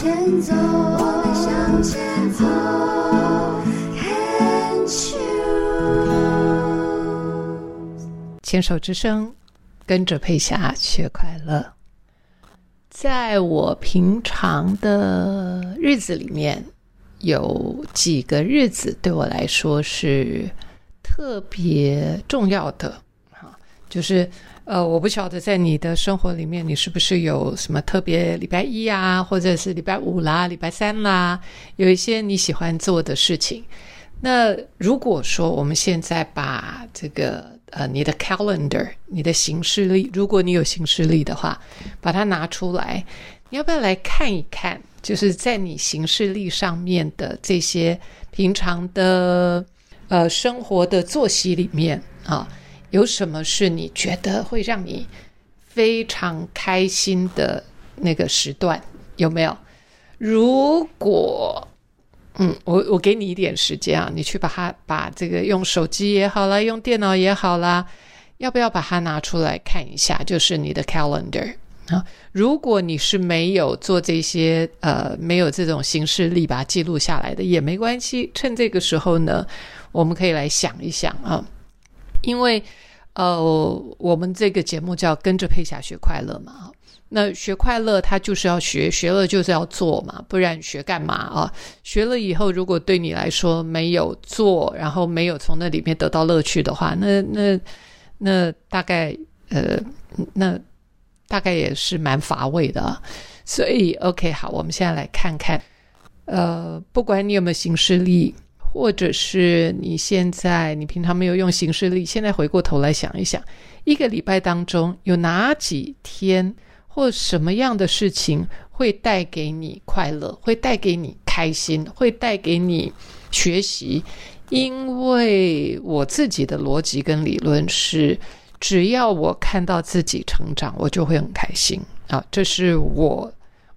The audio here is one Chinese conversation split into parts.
前走，我们向前走。牵手之声，跟着佩霞学快乐。在我平常的日子里面，有几个日子对我来说是特别重要的哈，就是呃，我不晓得在你的生活里面，你是不是有什么特别礼拜一啊，或者是礼拜五啦、礼拜三啦，有一些你喜欢做的事情。那如果说我们现在把这个呃，你的 calendar，你的行事历，如果你有行事历的话，把它拿出来，你要不要来看一看？就是在你行事历上面的这些平常的呃生活的作息里面啊，有什么是你觉得会让你非常开心的那个时段？有没有？如果嗯，我我给你一点时间啊，你去把它把这个用手机也好啦，用电脑也好啦，要不要把它拿出来看一下？就是你的 calendar 啊，如果你是没有做这些呃，没有这种形式力把它记录下来的也没关系。趁这个时候呢，我们可以来想一想啊，因为呃，我们这个节目叫跟着佩霞学快乐嘛。那学快乐，他就是要学，学了就是要做嘛，不然学干嘛啊？学了以后，如果对你来说没有做，然后没有从那里面得到乐趣的话，那那那大概呃，那大概也是蛮乏味的啊。所以，OK，好，我们现在来看看，呃，不管你有没有行事力，或者是你现在你平常没有用行事力，现在回过头来想一想，一个礼拜当中有哪几天？或什么样的事情会带给你快乐，会带给你开心，会带给你学习？因为我自己的逻辑跟理论是，只要我看到自己成长，我就会很开心啊！这是我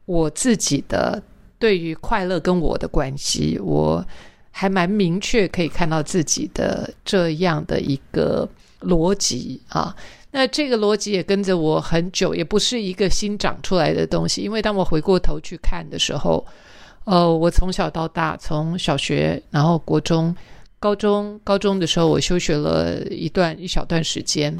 我自己的对于快乐跟我的关系，我还蛮明确可以看到自己的这样的一个逻辑啊。那这个逻辑也跟着我很久，也不是一个新长出来的东西。因为当我回过头去看的时候，呃，我从小到大，从小学，然后国中、高中，高中的时候我休学了一段一小段时间。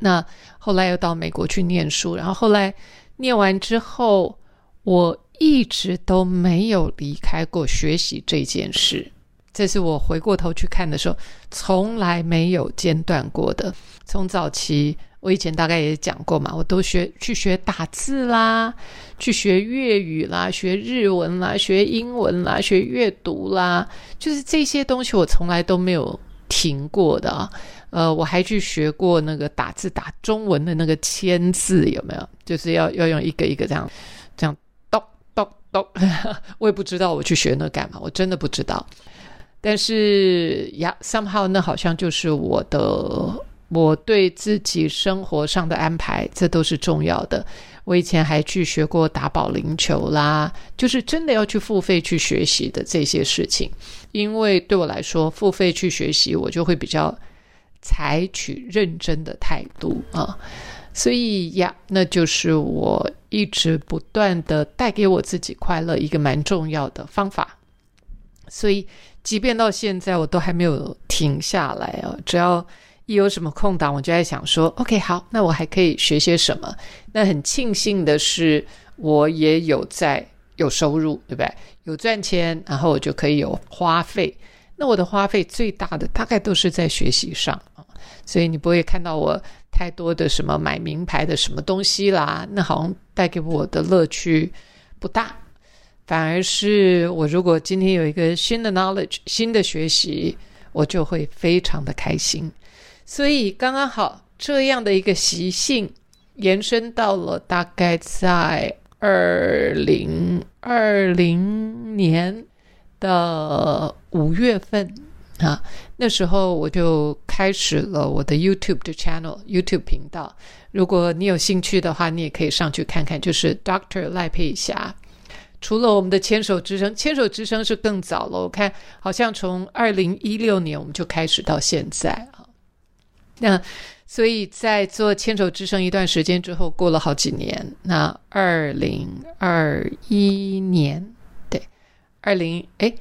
那后来又到美国去念书，然后后来念完之后，我一直都没有离开过学习这件事。这是我回过头去看的时候，从来没有间断过的。从早期，我以前大概也讲过嘛，我都学去学打字啦，去学粤语啦，学日文啦，学英文啦，学阅读啦，就是这些东西我从来都没有停过的啊。呃，我还去学过那个打字打中文的那个签字，有没有？就是要要用一个一个这样咚咚，我也不知道我去学那干嘛，我真的不知道。但是呀，somehow 那好像就是我的，我对自己生活上的安排，这都是重要的。我以前还去学过打保龄球啦，就是真的要去付费去学习的这些事情。因为对我来说，付费去学习，我就会比较采取认真的态度啊。所以呀，那就是我一直不断的带给我自己快乐一个蛮重要的方法。所以。即便到现在，我都还没有停下来啊！只要一有什么空档，我就在想说：“OK，好，那我还可以学些什么？”那很庆幸的是，我也有在有收入，对不对？有赚钱，然后我就可以有花费。那我的花费最大的大概都是在学习上，所以你不会看到我太多的什么买名牌的什么东西啦，那好像带给我的乐趣不大。反而是我，如果今天有一个新的 knowledge、新的学习，我就会非常的开心。所以刚刚好这样的一个习性，延伸到了大概在二零二零年的五月份啊，那时候我就开始了我的 YouTube 的 channel、YouTube 频道。如果你有兴趣的话，你也可以上去看看，就是 Doctor 赖佩霞。除了我们的牵手之声，牵手之声是更早了。我看好像从二零一六年我们就开始到现在啊。那所以在做牵手之声一段时间之后，过了好几年，那二零二一年，对，二零哎，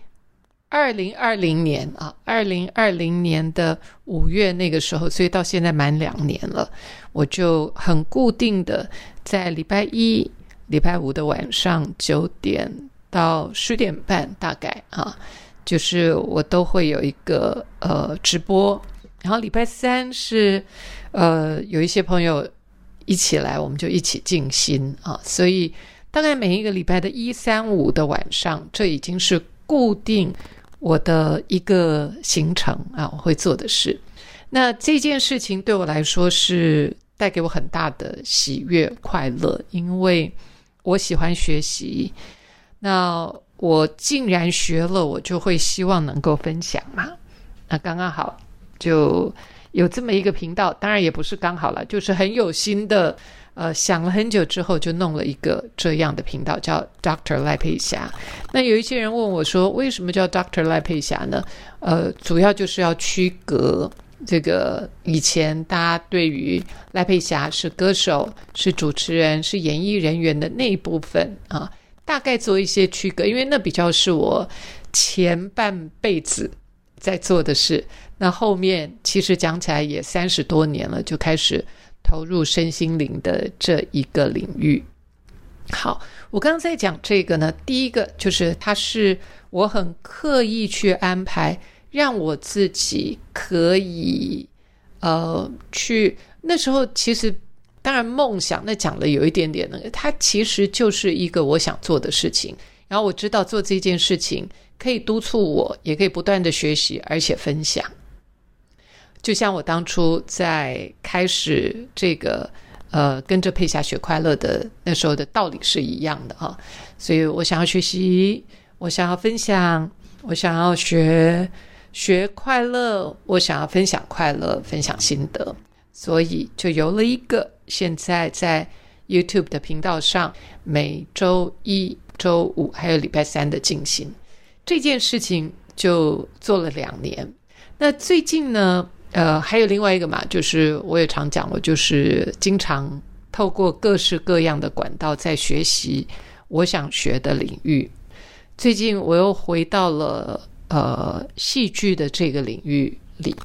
二零二零年啊，二零二零年的五月那个时候，所以到现在满两年了，我就很固定的在礼拜一、礼拜五的晚上九点到十点半，大概啊，就是我都会有一个呃直播。然后礼拜三是，呃，有一些朋友一起来，我们就一起静心啊。所以大概每一个礼拜的一三五的晚上，这已经是固定我的一个行程啊，我会做的事。那这件事情对我来说是带给我很大的喜悦快乐，因为我喜欢学习。那我竟然学了，我就会希望能够分享嘛。那刚刚好。就有这么一个频道，当然也不是刚好了，就是很有心的，呃，想了很久之后就弄了一个这样的频道，叫 Doctor 赖佩霞。那有一些人问我说，为什么叫 Doctor 赖佩霞呢？呃，主要就是要区隔这个以前大家对于赖佩霞是歌手、是主持人、是演艺人员的那一部分啊，大概做一些区隔，因为那比较是我前半辈子在做的事。那后面其实讲起来也三十多年了，就开始投入身心灵的这一个领域。好，我刚刚在讲这个呢，第一个就是它是我很刻意去安排，让我自己可以呃去那时候其实当然梦想那讲的有一点点呢，它其实就是一个我想做的事情，然后我知道做这件事情可以督促我，也可以不断的学习，而且分享。就像我当初在开始这个呃跟着佩霞学快乐的那时候的道理是一样的啊，所以我想要学习，我想要分享，我想要学学快乐，我想要分享快乐，分享心得，所以就有了一个现在在 YouTube 的频道上每周一周五还有礼拜三的进行这件事情，就做了两年。那最近呢？呃，还有另外一个嘛，就是我也常讲，我就是经常透过各式各样的管道在学习我想学的领域。最近我又回到了呃戏剧的这个领域里，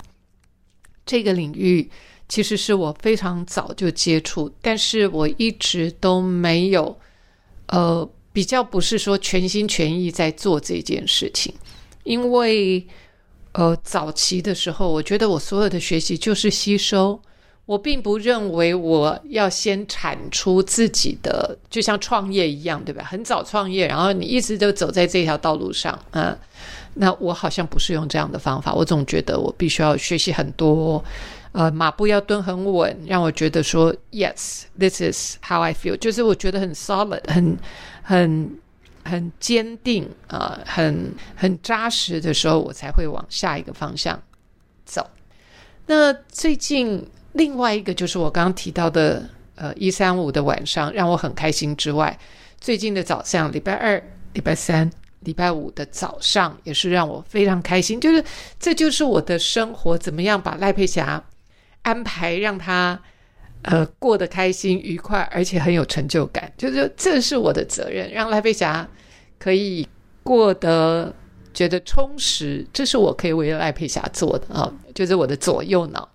这个领域其实是我非常早就接触，但是我一直都没有呃比较不是说全心全意在做这件事情，因为。呃，早期的时候，我觉得我所有的学习就是吸收，我并不认为我要先产出自己的，就像创业一样，对吧？很早创业，然后你一直都走在这条道路上，嗯，那我好像不是用这样的方法，我总觉得我必须要学习很多，呃，马步要蹲很稳，让我觉得说，yes，this is how I feel，就是我觉得很 solid，很很。很坚定啊，很很扎实的时候，我才会往下一个方向走。那最近另外一个就是我刚刚提到的，呃，一三五的晚上让我很开心之外，最近的早上，礼拜二、礼拜三、礼拜五的早上也是让我非常开心。就是这就是我的生活，怎么样把赖佩霞安排让他。呃，过得开心、愉快，而且很有成就感，就是这是我的责任，让赖佩霞可以过得觉得充实，这是我可以为赖佩霞做的啊，就是我的左右脑。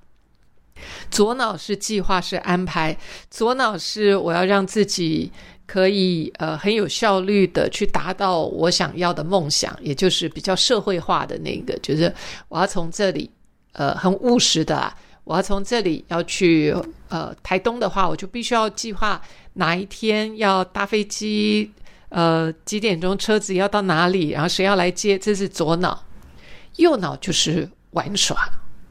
左脑是计划，是安排；左脑是我要让自己可以呃很有效率的去达到我想要的梦想，也就是比较社会化的那个，就是我要从这里呃很务实的。我要从这里要去呃台东的话，我就必须要计划哪一天要搭飞机，呃几点钟车子要到哪里，然后谁要来接，这是左脑。右脑就是玩耍，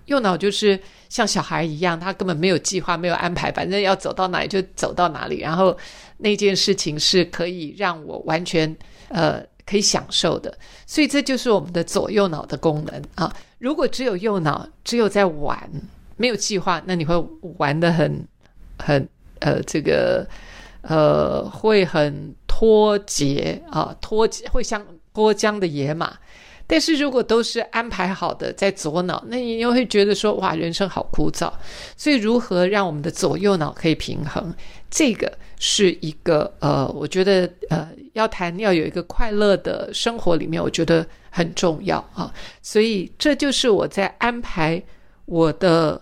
右脑就是像小孩一样，他根本没有计划，没有安排，反正要走到哪里就走到哪里。然后那件事情是可以让我完全呃可以享受的，所以这就是我们的左右脑的功能啊。如果只有右脑，只有在玩。没有计划，那你会玩的很很呃，这个呃会很脱节啊，脱会像脱缰的野马。但是如果都是安排好的在左脑，那你又会觉得说哇，人生好枯燥。所以如何让我们的左右脑可以平衡，这个是一个呃，我觉得呃，要谈要有一个快乐的生活里面，我觉得很重要啊。所以这就是我在安排我的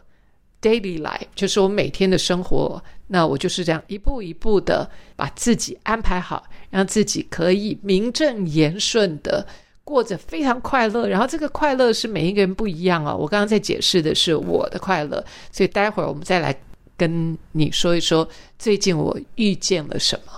daily life，就是我每天的生活。那我就是这样一步一步的把自己安排好，让自己可以名正言顺的过着非常快乐。然后这个快乐是每一个人不一样啊。我刚刚在解释的是我的快乐，所以待会儿我们再来跟你说一说最近我遇见了什么。